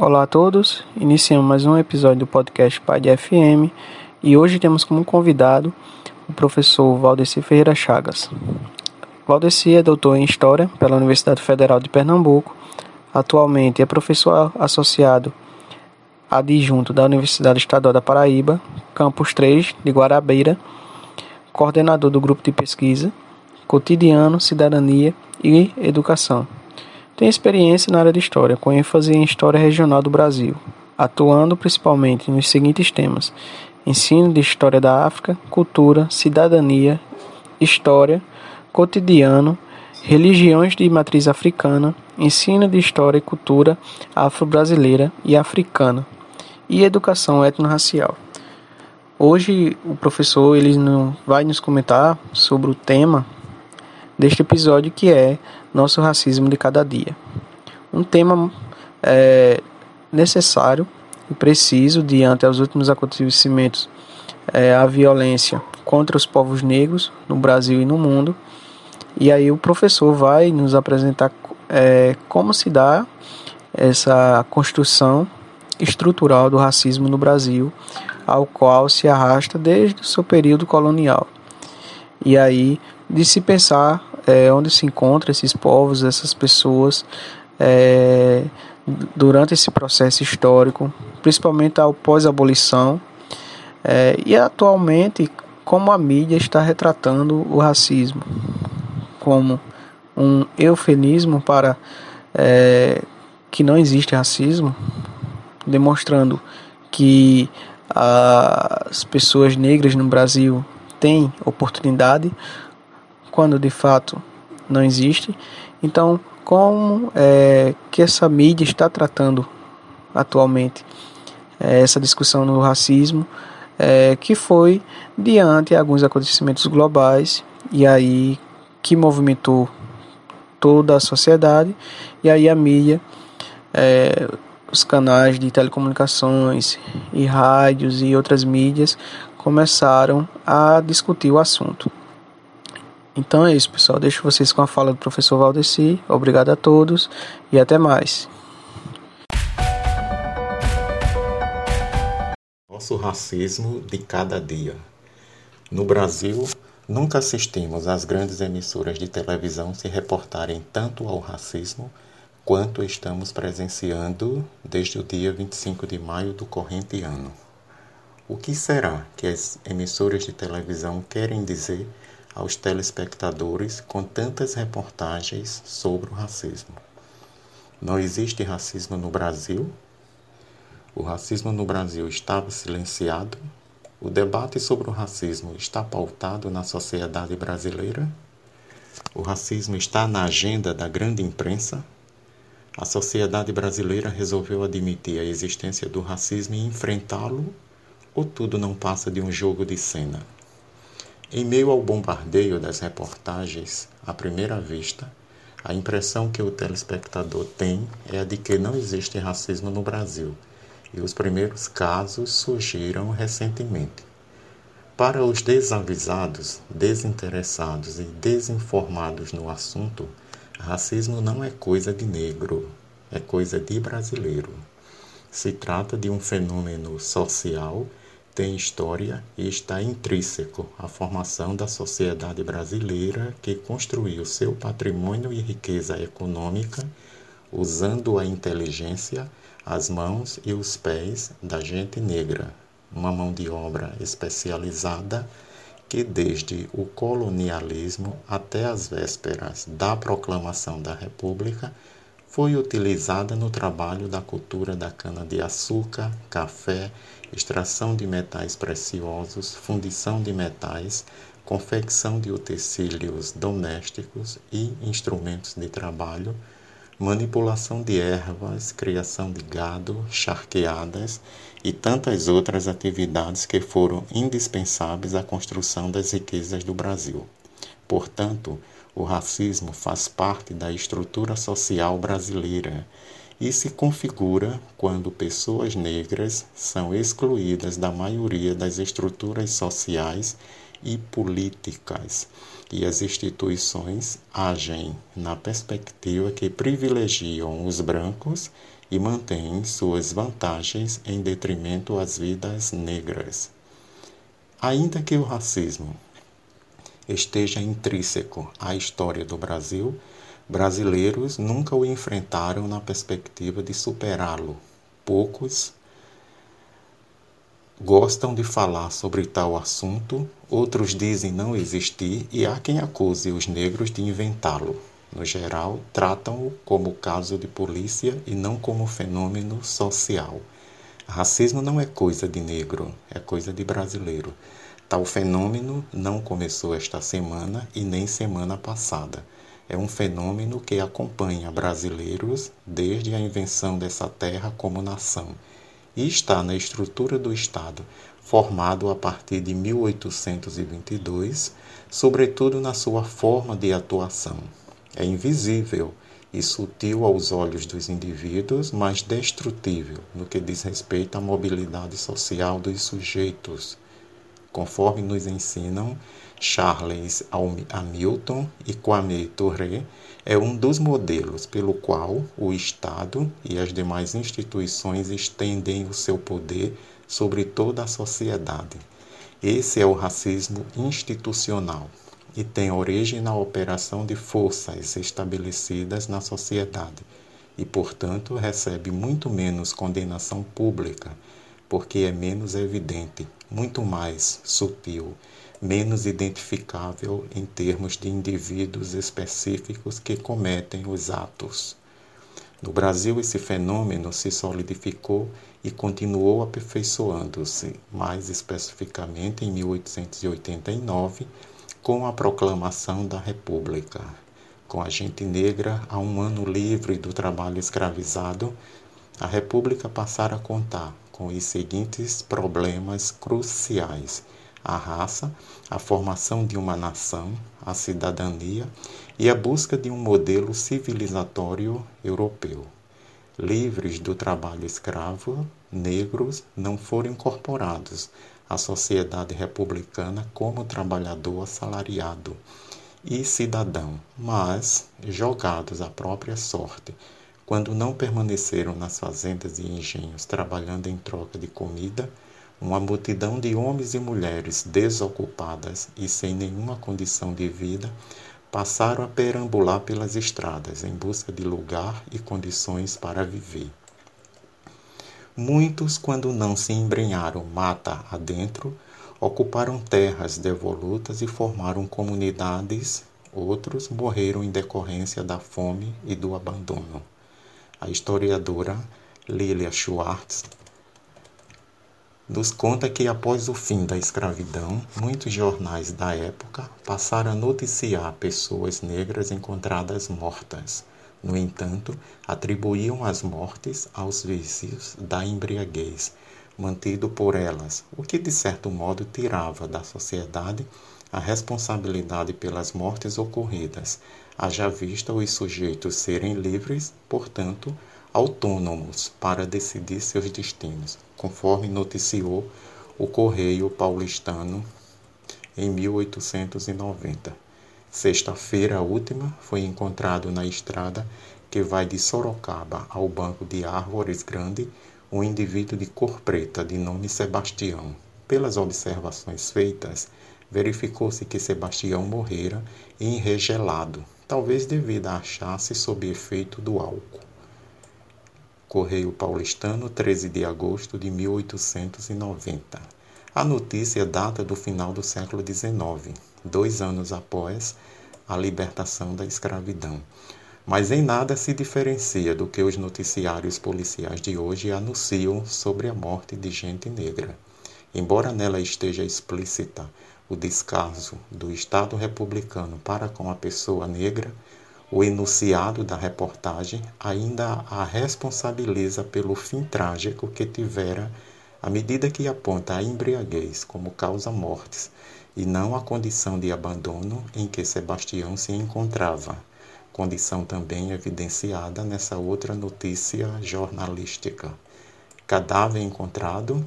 Olá a todos, iniciamos mais um episódio do podcast Pai de FM e hoje temos como convidado o professor Valdeci Ferreira Chagas. Valdeci é doutor em História pela Universidade Federal de Pernambuco, atualmente é professor associado adjunto da Universidade Estadual da Paraíba, campus 3 de Guarabeira, coordenador do grupo de pesquisa Cotidiano, Cidadania e Educação tem experiência na área de História, com ênfase em História Regional do Brasil, atuando principalmente nos seguintes temas: ensino de História da África, cultura, cidadania, história, cotidiano, religiões de matriz africana, ensino de História e cultura afro-brasileira e africana, e educação etnorracial. Hoje o professor ele vai nos comentar sobre o tema deste episódio que é Nosso Racismo de Cada Dia. Um tema é, necessário e preciso diante aos últimos acontecimentos é, a violência contra os povos negros no Brasil e no mundo. E aí o professor vai nos apresentar é, como se dá essa construção estrutural do racismo no Brasil, ao qual se arrasta desde o seu período colonial. E aí de se pensar é, onde se encontram esses povos, essas pessoas é, durante esse processo histórico, principalmente ao pós-abolição, é, e atualmente como a mídia está retratando o racismo como um eufemismo para é, que não existe racismo, demonstrando que as pessoas negras no Brasil têm oportunidade quando de fato não existe. Então, como é, que essa mídia está tratando atualmente é, essa discussão no racismo, é, que foi diante alguns acontecimentos globais e aí que movimentou toda a sociedade e aí a mídia, é, os canais de telecomunicações e rádios e outras mídias começaram a discutir o assunto. Então é isso, pessoal. Deixo vocês com a fala do professor Valdeci. Obrigado a todos e até mais. Nosso racismo de cada dia. No Brasil, nunca assistimos às grandes emissoras de televisão se reportarem tanto ao racismo quanto estamos presenciando desde o dia 25 de maio do corrente ano. O que será que as emissoras de televisão querem dizer aos telespectadores com tantas reportagens sobre o racismo. Não existe racismo no Brasil? O racismo no Brasil estava silenciado? O debate sobre o racismo está pautado na sociedade brasileira? O racismo está na agenda da grande imprensa? A sociedade brasileira resolveu admitir a existência do racismo e enfrentá-lo? Ou tudo não passa de um jogo de cena? Em meio ao bombardeio das reportagens, à primeira vista, a impressão que o telespectador tem é a de que não existe racismo no Brasil e os primeiros casos surgiram recentemente. Para os desavisados, desinteressados e desinformados no assunto, racismo não é coisa de negro, é coisa de brasileiro. Se trata de um fenômeno social tem história e está intrínseco à formação da sociedade brasileira que construiu seu patrimônio e riqueza econômica usando a inteligência, as mãos e os pés da gente negra, uma mão de obra especializada que desde o colonialismo até as vésperas da proclamação da República foi utilizada no trabalho da cultura da cana-de-açúcar, café, extração de metais preciosos, fundição de metais, confecção de utensílios domésticos e instrumentos de trabalho, manipulação de ervas, criação de gado, charqueadas e tantas outras atividades que foram indispensáveis à construção das riquezas do Brasil. Portanto, o racismo faz parte da estrutura social brasileira e se configura quando pessoas negras são excluídas da maioria das estruturas sociais e políticas, e as instituições agem na perspectiva que privilegiam os brancos e mantêm suas vantagens em detrimento às vidas negras. Ainda que o racismo esteja intrínseco à história do Brasil, brasileiros nunca o enfrentaram na perspectiva de superá-lo. Poucos gostam de falar sobre tal assunto, outros dizem não existir e há quem acuse os negros de inventá-lo. No geral, tratam-o como caso de polícia e não como fenômeno social. Racismo não é coisa de negro, é coisa de brasileiro. Tal fenômeno não começou esta semana e nem semana passada. É um fenômeno que acompanha brasileiros desde a invenção dessa terra como nação e está na estrutura do Estado, formado a partir de 1822, sobretudo na sua forma de atuação. É invisível e sutil aos olhos dos indivíduos, mas destrutível no que diz respeito à mobilidade social dos sujeitos, conforme nos ensinam Charles Hamilton e Kwame Touré, é um dos modelos pelo qual o Estado e as demais instituições estendem o seu poder sobre toda a sociedade. Esse é o racismo institucional e tem origem na operação de forças estabelecidas na sociedade e, portanto, recebe muito menos condenação pública, porque é menos evidente, muito mais sutil, menos identificável em termos de indivíduos específicos que cometem os atos. No Brasil, esse fenômeno se solidificou e continuou aperfeiçoando-se, mais especificamente em 1889 com a proclamação da República. Com a gente negra a um ano livre do trabalho escravizado, a República passara a contar com os seguintes problemas cruciais: a raça, a formação de uma nação, a cidadania e a busca de um modelo civilizatório europeu. Livres do trabalho escravo, negros não foram incorporados a sociedade republicana como trabalhador assalariado e cidadão, mas jogados à própria sorte, quando não permaneceram nas fazendas e engenhos trabalhando em troca de comida, uma multidão de homens e mulheres desocupadas e sem nenhuma condição de vida passaram a perambular pelas estradas em busca de lugar e condições para viver. Muitos, quando não se embrenharam mata adentro, ocuparam terras devolutas e formaram comunidades, outros morreram em decorrência da fome e do abandono. A historiadora Lilia Schwartz nos conta que após o fim da escravidão, muitos jornais da época passaram a noticiar pessoas negras encontradas mortas. No entanto, atribuíam as mortes aos vícios da embriaguez, mantido por elas, o que de certo modo tirava da sociedade a responsabilidade pelas mortes ocorridas, haja vista os sujeitos serem livres, portanto, autônomos para decidir seus destinos, conforme noticiou o Correio Paulistano em 1890. Sexta-feira última foi encontrado na estrada que vai de Sorocaba ao Banco de Árvores Grande um indivíduo de cor preta de nome Sebastião. Pelas observações feitas, verificou-se que Sebastião morrera enregelado, talvez devido a achar-se sob efeito do álcool. Correio Paulistano, 13 de agosto de 1890. A notícia data do final do século XIX, dois anos após a libertação da escravidão. Mas em nada se diferencia do que os noticiários policiais de hoje anunciam sobre a morte de gente negra. Embora nela esteja explícita o descaso do Estado republicano para com a pessoa negra, o enunciado da reportagem ainda a responsabiliza pelo fim trágico que tivera à medida que aponta a embriaguez como causa mortes e não a condição de abandono em que Sebastião se encontrava, condição também evidenciada nessa outra notícia jornalística. Cadáver encontrado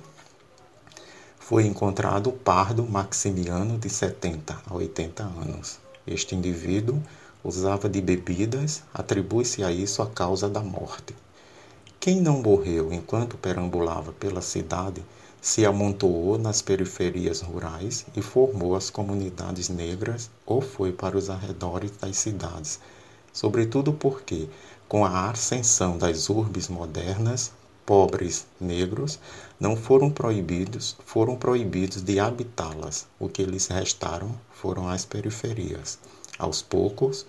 foi encontrado o pardo Maximiano de 70 a 80 anos. Este indivíduo usava de bebidas, atribui-se a isso a causa da morte. Quem não morreu enquanto perambulava pela cidade se amontoou nas periferias rurais e formou as comunidades negras ou foi para os arredores das cidades, sobretudo porque, com a ascensão das urbes modernas, pobres negros não foram proibidos, foram proibidos de habitá-las. O que lhes restaram foram as periferias. Aos poucos,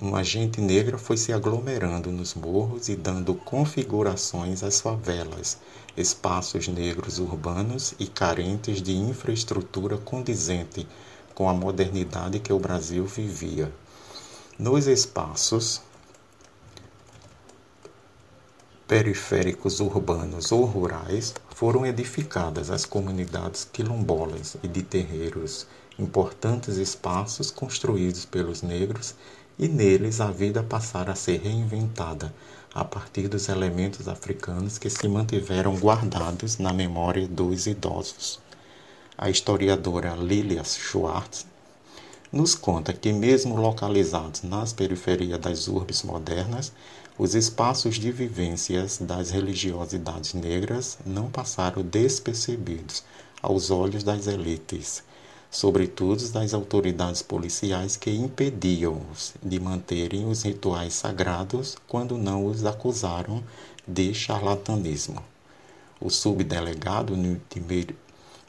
uma gente negra foi se aglomerando nos morros e dando configurações às favelas, espaços negros urbanos e carentes de infraestrutura condizente com a modernidade que o Brasil vivia. Nos espaços periféricos urbanos ou rurais foram edificadas as comunidades quilombolas e de terreiros, importantes espaços construídos pelos negros e neles a vida passara a ser reinventada a partir dos elementos africanos que se mantiveram guardados na memória dos idosos. A historiadora Lilia Schwartz nos conta que, mesmo localizados nas periferias das urbes modernas, os espaços de vivências das religiosidades negras não passaram despercebidos aos olhos das elites sobretudo das autoridades policiais que impediam-os de manterem os rituais sagrados quando não os acusaram de charlatanismo. O subdelegado de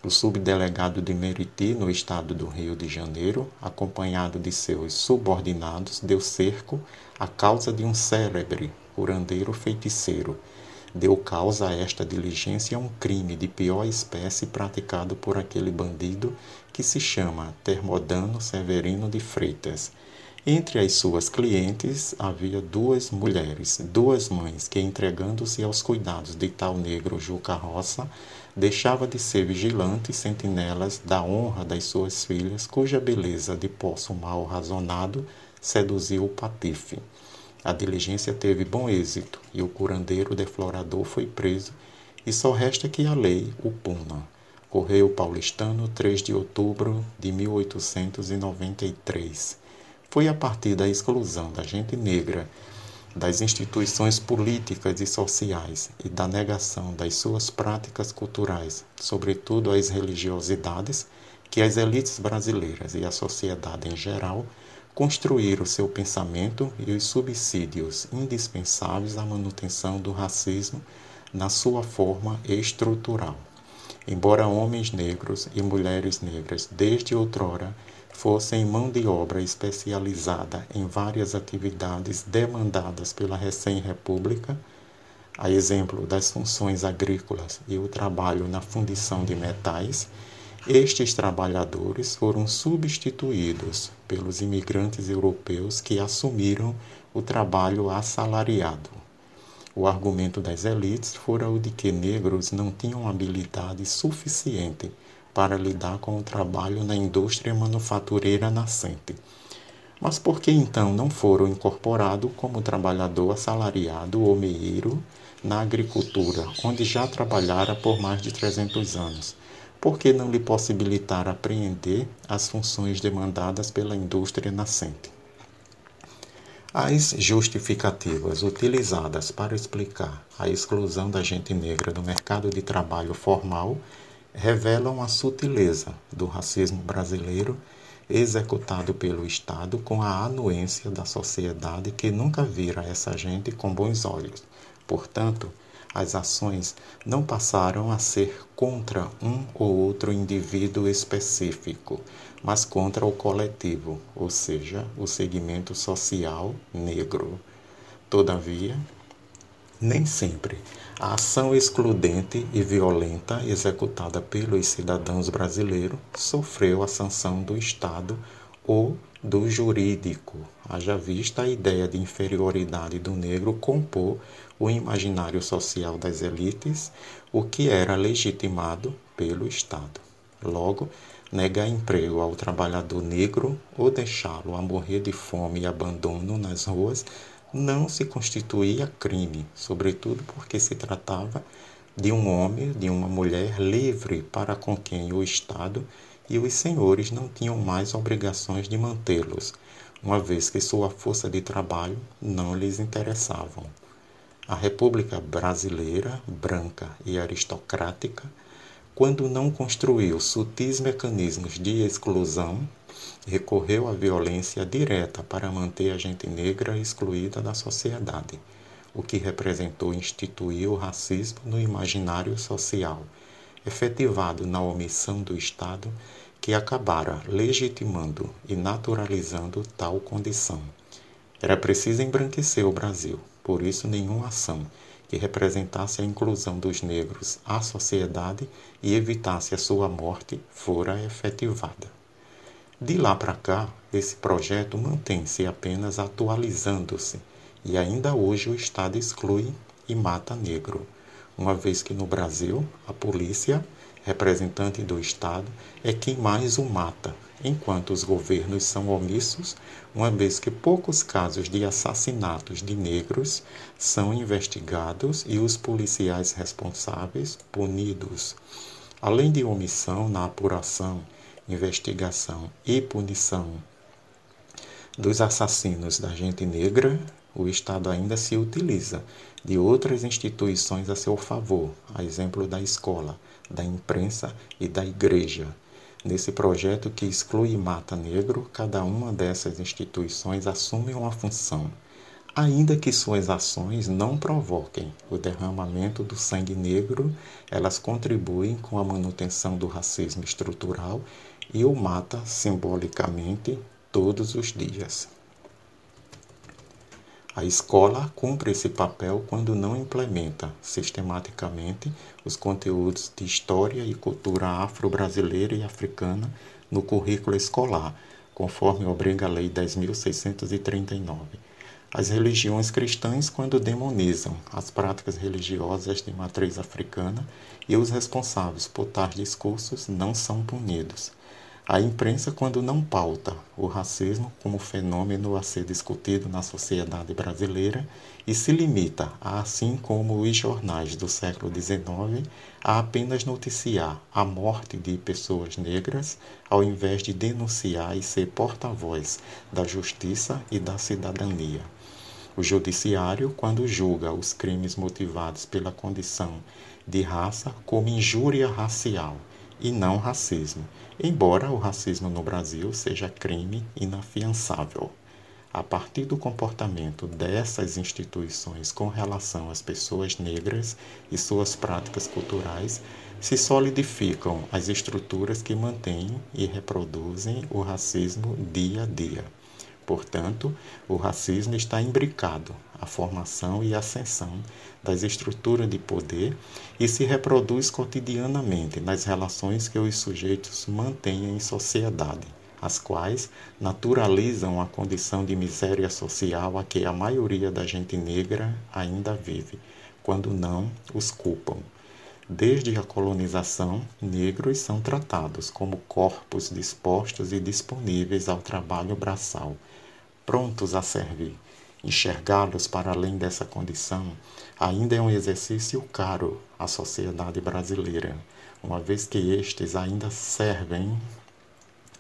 o subdelegado de Meriti, no estado do Rio de Janeiro, acompanhado de seus subordinados, deu cerco à causa de um célebre curandeiro feiticeiro. Deu causa a esta diligência um crime de pior espécie praticado por aquele bandido que se chama Termodano Severino de Freitas. Entre as suas clientes havia duas mulheres, duas mães que, entregando-se aos cuidados de tal negro Juca Roça, deixava de ser vigilantes sentinelas da honra das suas filhas, cuja beleza de poço mal razonado seduziu o patife. A diligência teve bom êxito e o curandeiro deflorador foi preso, e só resta que a lei o puna. Correio Paulistano, 3 de outubro de 1893. Foi a partir da exclusão da gente negra das instituições políticas e sociais e da negação das suas práticas culturais, sobretudo as religiosidades, que as elites brasileiras e a sociedade em geral construíram seu pensamento e os subsídios indispensáveis à manutenção do racismo na sua forma estrutural. Embora homens negros e mulheres negras desde outrora fossem mão de obra especializada em várias atividades demandadas pela recém-república, a exemplo das funções agrícolas e o trabalho na fundição de metais, estes trabalhadores foram substituídos pelos imigrantes europeus que assumiram o trabalho assalariado. O argumento das elites fora o de que negros não tinham habilidade suficiente para lidar com o trabalho na indústria manufatureira nascente. Mas por que então não foram incorporados como trabalhador assalariado ou meieiro na agricultura, onde já trabalhara por mais de 300 anos? Por que não lhe possibilitar apreender as funções demandadas pela indústria nascente? As justificativas utilizadas para explicar a exclusão da gente negra do mercado de trabalho formal revelam a sutileza do racismo brasileiro executado pelo Estado com a anuência da sociedade que nunca vira essa gente com bons olhos. Portanto, as ações não passaram a ser contra um ou outro indivíduo específico, mas contra o coletivo, ou seja, o segmento social negro. Todavia, nem sempre a ação excludente e violenta executada pelos cidadãos brasileiros sofreu a sanção do Estado ou do jurídico, haja vista a ideia de inferioridade do negro compor o imaginário social das elites, o que era legitimado pelo Estado. Logo, negar emprego ao trabalhador negro ou deixá-lo a morrer de fome e abandono nas ruas não se constituía crime, sobretudo porque se tratava de um homem, de uma mulher livre para com quem o Estado e os senhores não tinham mais obrigações de mantê-los, uma vez que sua força de trabalho não lhes interessavam. A República Brasileira, branca e aristocrática, quando não construiu sutis mecanismos de exclusão, recorreu à violência direta para manter a gente negra excluída da sociedade, o que representou instituir o racismo no imaginário social, efetivado na omissão do Estado que acabara legitimando e naturalizando tal condição. Era preciso embranquecer o Brasil, por isso nenhuma ação que representasse a inclusão dos negros à sociedade e evitasse a sua morte fora efetivada. De lá para cá, esse projeto mantém-se apenas atualizando-se e ainda hoje o Estado exclui e mata negro, uma vez que no Brasil a polícia, representante do Estado, é quem mais o mata, enquanto os governos são omissos, uma vez que poucos casos de assassinatos de negros são investigados e os policiais responsáveis punidos. Além de omissão na apuração investigação e punição dos assassinos da gente negra, o Estado ainda se utiliza de outras instituições a seu favor, a exemplo da escola, da imprensa e da igreja. Nesse projeto que exclui e mata negro, cada uma dessas instituições assume uma função Ainda que suas ações não provoquem o derramamento do sangue negro, elas contribuem com a manutenção do racismo estrutural e o mata simbolicamente todos os dias. A escola cumpre esse papel quando não implementa sistematicamente os conteúdos de história e cultura afro-brasileira e africana no currículo escolar, conforme obriga a Lei 10.639 as religiões cristãs quando demonizam as práticas religiosas de matriz africana e os responsáveis por tais discursos não são punidos. A imprensa, quando não pauta o racismo como fenômeno a ser discutido na sociedade brasileira e se limita, a, assim como os jornais do século XIX, a apenas noticiar a morte de pessoas negras, ao invés de denunciar e ser porta-voz da justiça e da cidadania. O judiciário, quando julga os crimes motivados pela condição de raça como injúria racial e não racismo, embora o racismo no Brasil seja crime inafiançável. A partir do comportamento dessas instituições com relação às pessoas negras e suas práticas culturais, se solidificam as estruturas que mantêm e reproduzem o racismo dia a dia. Portanto, o racismo está imbricado à formação e ascensão das estruturas de poder e se reproduz cotidianamente nas relações que os sujeitos mantêm em sociedade, as quais naturalizam a condição de miséria social a que a maioria da gente negra ainda vive, quando não os culpam. Desde a colonização, negros são tratados como corpos dispostos e disponíveis ao trabalho braçal, prontos a servir. Enxergá-los para além dessa condição ainda é um exercício caro à sociedade brasileira, uma vez que estes ainda servem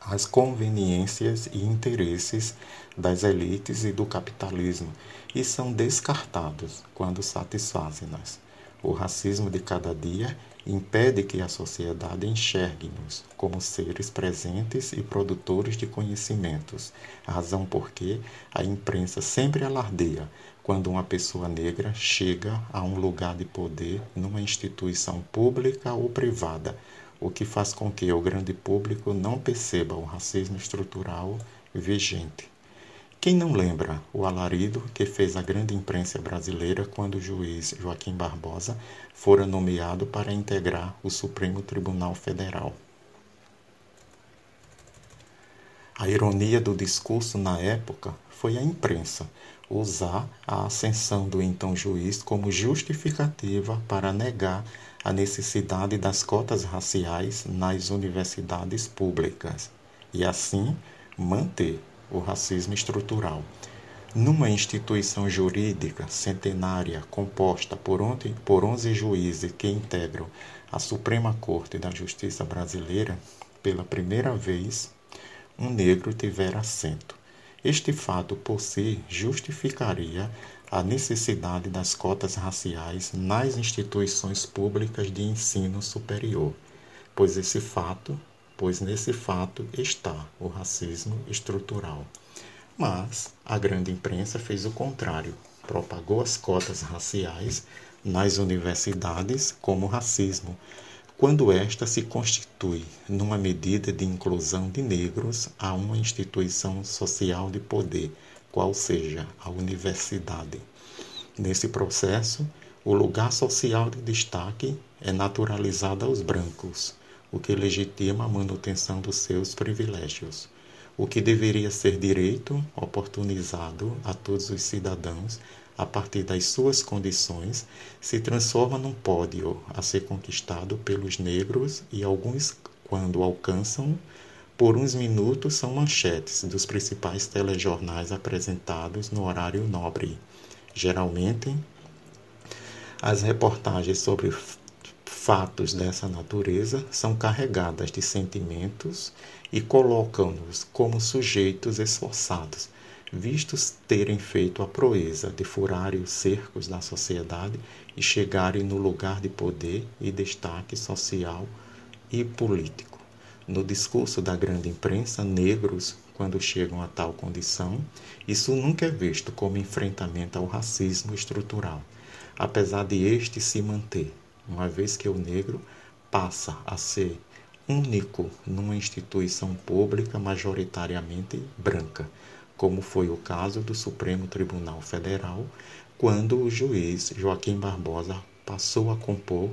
às conveniências e interesses das elites e do capitalismo e são descartados quando satisfazem-nas. O racismo de cada dia impede que a sociedade enxergue-nos como seres presentes e produtores de conhecimentos, razão porque a imprensa sempre alardeia quando uma pessoa negra chega a um lugar de poder numa instituição pública ou privada, o que faz com que o grande público não perceba o racismo estrutural vigente. Quem não lembra o alarido que fez a grande imprensa brasileira quando o juiz Joaquim Barbosa fora nomeado para integrar o Supremo Tribunal Federal? A ironia do discurso na época foi a imprensa usar a ascensão do então juiz como justificativa para negar a necessidade das cotas raciais nas universidades públicas e assim manter o racismo estrutural. Numa instituição jurídica centenária composta por 11 juízes que integram a Suprema Corte da Justiça Brasileira, pela primeira vez, um negro tiver assento. Este fato por si justificaria a necessidade das cotas raciais nas instituições públicas de ensino superior, pois esse fato, pois nesse fato está o racismo estrutural. Mas a grande imprensa fez o contrário, propagou as cotas raciais nas universidades como racismo, quando esta se constitui numa medida de inclusão de negros a uma instituição social de poder, qual seja a universidade. Nesse processo, o lugar social de destaque é naturalizado aos brancos, o que legitima a manutenção dos seus privilégios. O que deveria ser direito oportunizado a todos os cidadãos a partir das suas condições se transforma num pódio a ser conquistado pelos negros e alguns, quando alcançam, por uns minutos são manchetes dos principais telejornais apresentados no horário nobre. Geralmente, as reportagens sobre fatos dessa natureza são carregadas de sentimentos e colocam-nos como sujeitos esforçados, vistos terem feito a proeza de furarem os cercos da sociedade e chegarem no lugar de poder e destaque social e político. No discurso da grande imprensa, negros, quando chegam a tal condição, isso nunca é visto como enfrentamento ao racismo estrutural, apesar de este se manter uma vez que o negro passa a ser único numa instituição pública majoritariamente branca, como foi o caso do Supremo Tribunal Federal, quando o juiz Joaquim Barbosa passou a compor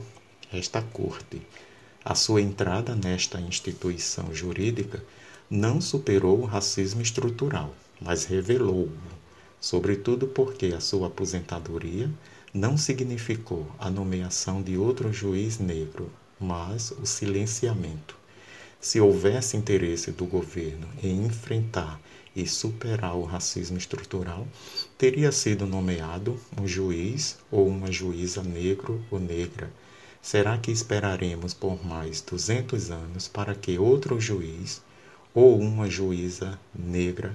esta corte. A sua entrada nesta instituição jurídica não superou o racismo estrutural, mas revelou-o, sobretudo porque a sua aposentadoria não significou a nomeação de outro juiz negro, mas o silenciamento. Se houvesse interesse do governo em enfrentar e superar o racismo estrutural, teria sido nomeado um juiz ou uma juíza negro ou negra. Será que esperaremos por mais 200 anos para que outro juiz ou uma juíza negra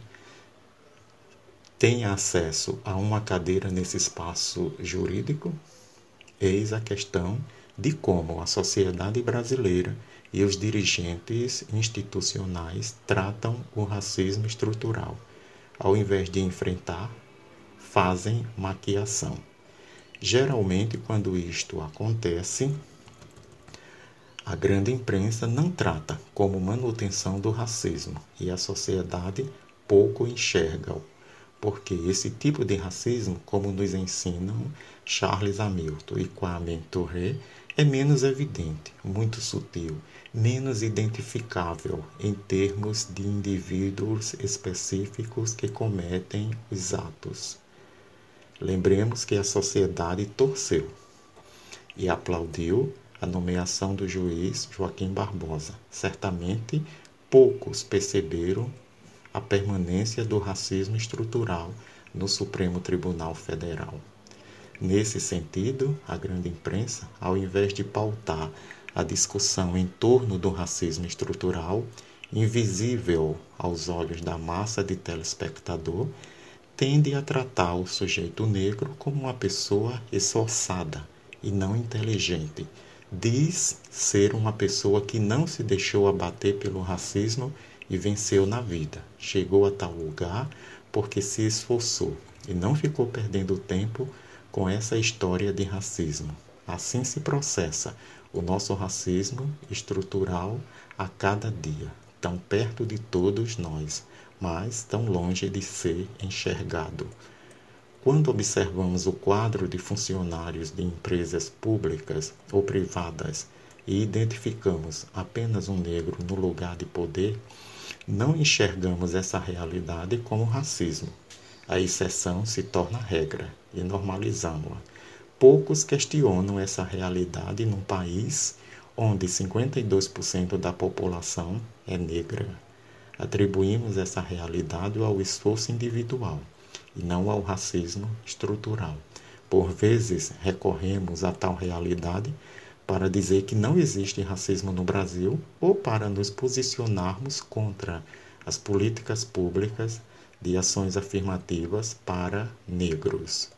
tem acesso a uma cadeira nesse espaço jurídico? Eis a questão de como a sociedade brasileira e os dirigentes institucionais tratam o racismo estrutural. Ao invés de enfrentar, fazem maquiação. Geralmente, quando isto acontece, a grande imprensa não trata como manutenção do racismo e a sociedade pouco enxerga-o porque esse tipo de racismo, como nos ensinam Charles Hamilton e Kwame Ture, é menos evidente, muito sutil, menos identificável em termos de indivíduos específicos que cometem os atos. Lembremos que a sociedade torceu e aplaudiu a nomeação do juiz Joaquim Barbosa. Certamente poucos perceberam a permanência do racismo estrutural no Supremo Tribunal Federal. Nesse sentido, a grande imprensa, ao invés de pautar a discussão em torno do racismo estrutural, invisível aos olhos da massa de telespectador, tende a tratar o sujeito negro como uma pessoa esforçada e não inteligente. Diz ser uma pessoa que não se deixou abater pelo racismo e venceu na vida. Chegou a tal lugar porque se esforçou e não ficou perdendo tempo com essa história de racismo. Assim se processa o nosso racismo estrutural a cada dia, tão perto de todos nós, mas tão longe de ser enxergado. Quando observamos o quadro de funcionários de empresas públicas ou privadas e identificamos apenas um negro no lugar de poder, não enxergamos essa realidade como racismo. A exceção se torna regra e normalizamos-la. Poucos questionam essa realidade num país onde 52% da população é negra. Atribuímos essa realidade ao esforço individual e não ao racismo estrutural. Por vezes recorremos a tal realidade para dizer que não existe racismo no Brasil ou para nos posicionarmos contra as políticas públicas de ações afirmativas para negros.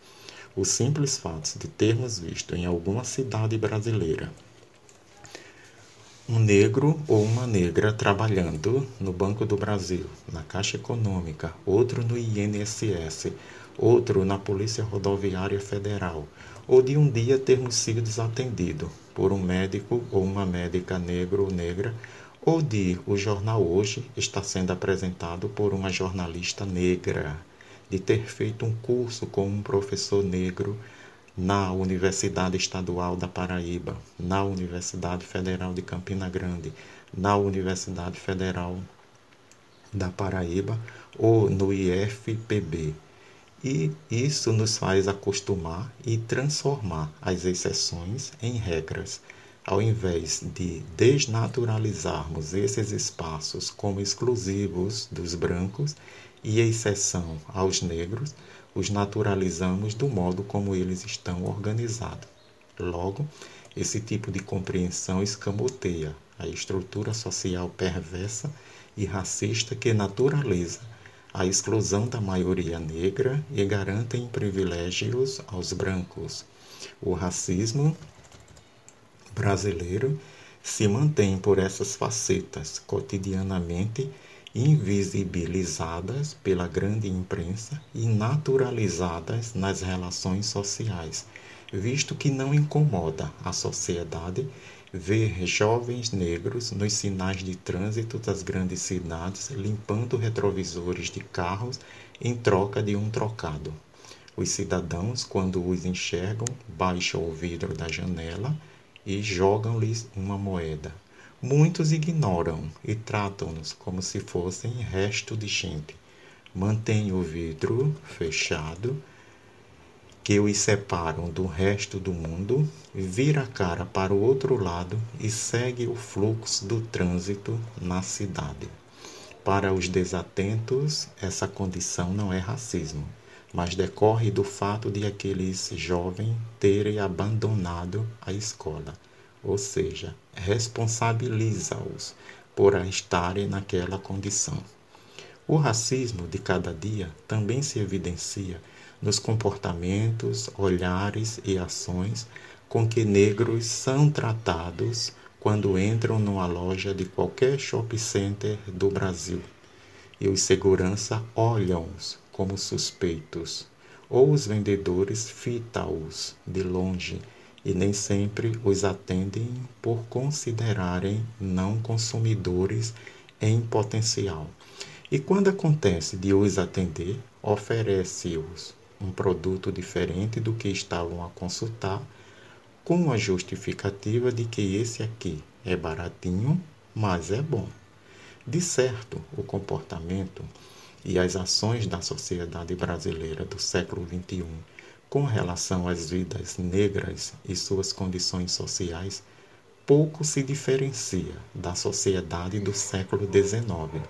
O simples fato de termos visto em alguma cidade brasileira um negro ou uma negra trabalhando no Banco do Brasil, na Caixa Econômica, outro no INSS, outro na Polícia Rodoviária Federal, ou de um dia termos sido desatendido por um médico ou uma médica negro ou negra, ou de o jornal hoje está sendo apresentado por uma jornalista negra, de ter feito um curso com um professor negro na Universidade Estadual da Paraíba, na Universidade Federal de Campina Grande, na Universidade Federal da Paraíba ou no IFPB. E isso nos faz acostumar e transformar as exceções em regras. Ao invés de desnaturalizarmos esses espaços como exclusivos dos brancos e exceção aos negros, os naturalizamos do modo como eles estão organizados. Logo, esse tipo de compreensão escamoteia a estrutura social perversa e racista que naturaliza a exclusão da maioria negra e garantem privilégios aos brancos. O racismo brasileiro se mantém por essas facetas cotidianamente invisibilizadas pela grande imprensa e naturalizadas nas relações sociais, visto que não incomoda a sociedade ver jovens negros nos sinais de trânsito das grandes cidades limpando retrovisores de carros em troca de um trocado. Os cidadãos, quando os enxergam, baixam o vidro da janela e jogam-lhes uma moeda. Muitos ignoram e tratam-nos como se fossem resto de gente. Mantém o vidro fechado que os separam do resto do mundo, vira a cara para o outro lado e segue o fluxo do trânsito na cidade. Para os desatentos, essa condição não é racismo, mas decorre do fato de aqueles jovens terem abandonado a escola, ou seja, responsabiliza-os por estarem naquela condição. O racismo de cada dia também se evidencia nos comportamentos, olhares e ações com que negros são tratados quando entram numa loja de qualquer shopping center do Brasil e os segurança olham-os como suspeitos, ou os vendedores fitam-os de longe e nem sempre os atendem por considerarem não consumidores em potencial. E quando acontece de os atender, oferece-os um produto diferente do que estavam a consultar, com a justificativa de que esse aqui é baratinho, mas é bom. De certo, o comportamento e as ações da sociedade brasileira do século XXI com relação às vidas negras e suas condições sociais pouco se diferencia da sociedade do século XIX,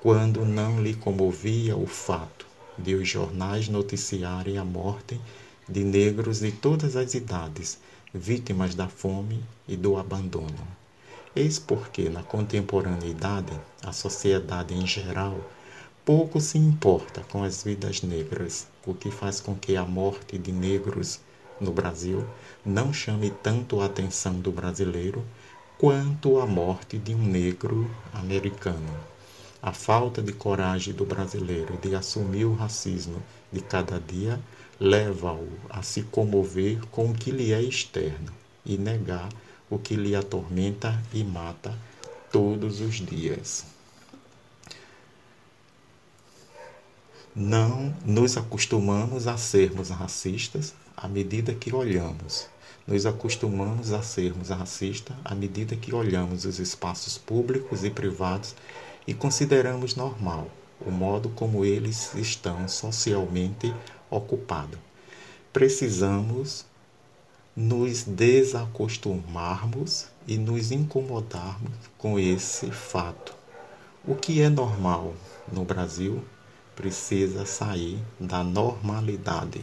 quando não lhe comovia o fato de os jornais noticiarem a morte de negros de todas as idades, vítimas da fome e do abandono. Eis porque, na contemporaneidade, a sociedade em geral pouco se importa com as vidas negras, o que faz com que a morte de negros no Brasil não chame tanto a atenção do brasileiro quanto a morte de um negro americano. A falta de coragem do brasileiro de assumir o racismo de cada dia leva-o a se comover com o que lhe é externo e negar o que lhe atormenta e mata todos os dias. Não nos acostumamos a sermos racistas à medida que olhamos. Nos acostumamos a sermos racistas à medida que olhamos os espaços públicos e privados e consideramos normal o modo como eles estão socialmente ocupados. Precisamos nos desacostumarmos e nos incomodarmos com esse fato. O que é normal no Brasil precisa sair da normalidade.